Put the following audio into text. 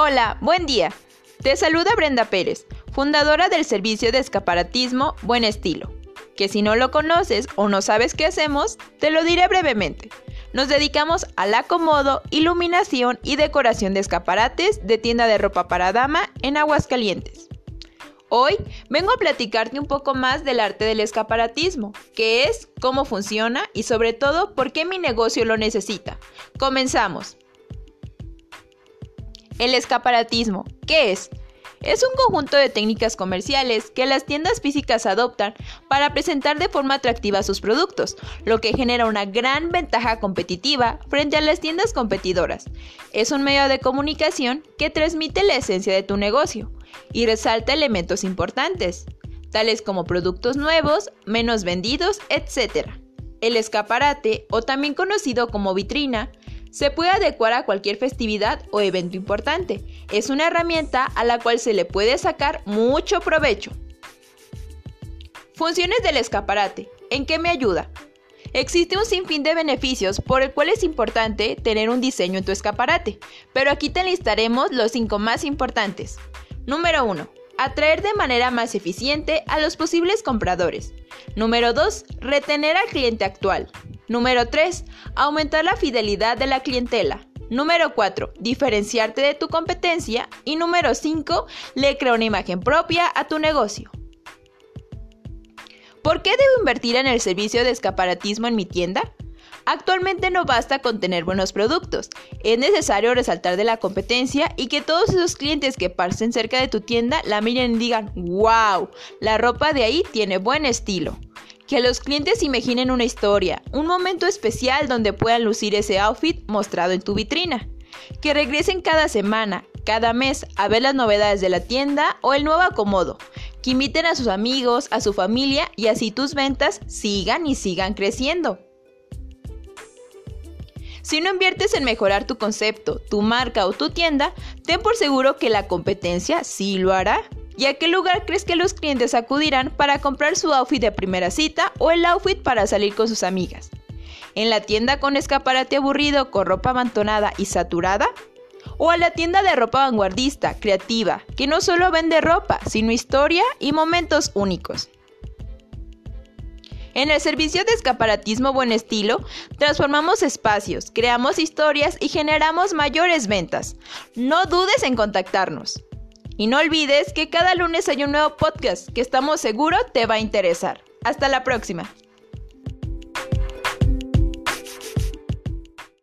Hola, buen día. Te saluda Brenda Pérez, fundadora del servicio de escaparatismo Buen Estilo, que si no lo conoces o no sabes qué hacemos, te lo diré brevemente. Nos dedicamos al acomodo, iluminación y decoración de escaparates de tienda de ropa para dama en Aguascalientes. Hoy vengo a platicarte un poco más del arte del escaparatismo, qué es, cómo funciona y sobre todo por qué mi negocio lo necesita. Comenzamos. El escaparatismo, ¿qué es? Es un conjunto de técnicas comerciales que las tiendas físicas adoptan para presentar de forma atractiva sus productos, lo que genera una gran ventaja competitiva frente a las tiendas competidoras. Es un medio de comunicación que transmite la esencia de tu negocio y resalta elementos importantes, tales como productos nuevos, menos vendidos, etc. El escaparate, o también conocido como vitrina, se puede adecuar a cualquier festividad o evento importante. Es una herramienta a la cual se le puede sacar mucho provecho. Funciones del escaparate. ¿En qué me ayuda? Existe un sinfín de beneficios por el cual es importante tener un diseño en tu escaparate, pero aquí te listaremos los 5 más importantes. Número 1. Atraer de manera más eficiente a los posibles compradores. Número 2. Retener al cliente actual. Número 3. Aumentar la fidelidad de la clientela. Número 4. Diferenciarte de tu competencia. Y número 5. Le crea una imagen propia a tu negocio. ¿Por qué debo invertir en el servicio de escaparatismo en mi tienda? Actualmente no basta con tener buenos productos, es necesario resaltar de la competencia y que todos esos clientes que pasen cerca de tu tienda la miren y digan, wow, la ropa de ahí tiene buen estilo. Que los clientes imaginen una historia, un momento especial donde puedan lucir ese outfit mostrado en tu vitrina. Que regresen cada semana, cada mes a ver las novedades de la tienda o el nuevo acomodo. Que inviten a sus amigos, a su familia y así tus ventas sigan y sigan creciendo. Si no inviertes en mejorar tu concepto, tu marca o tu tienda, ten por seguro que la competencia sí lo hará. ¿Y a qué lugar crees que los clientes acudirán para comprar su outfit de primera cita o el outfit para salir con sus amigas? ¿En la tienda con escaparate aburrido, con ropa amontonada y saturada? ¿O a la tienda de ropa vanguardista, creativa, que no solo vende ropa, sino historia y momentos únicos? En el servicio de escaparatismo Buen Estilo, transformamos espacios, creamos historias y generamos mayores ventas. No dudes en contactarnos. Y no olvides que cada lunes hay un nuevo podcast que estamos seguros te va a interesar. Hasta la próxima.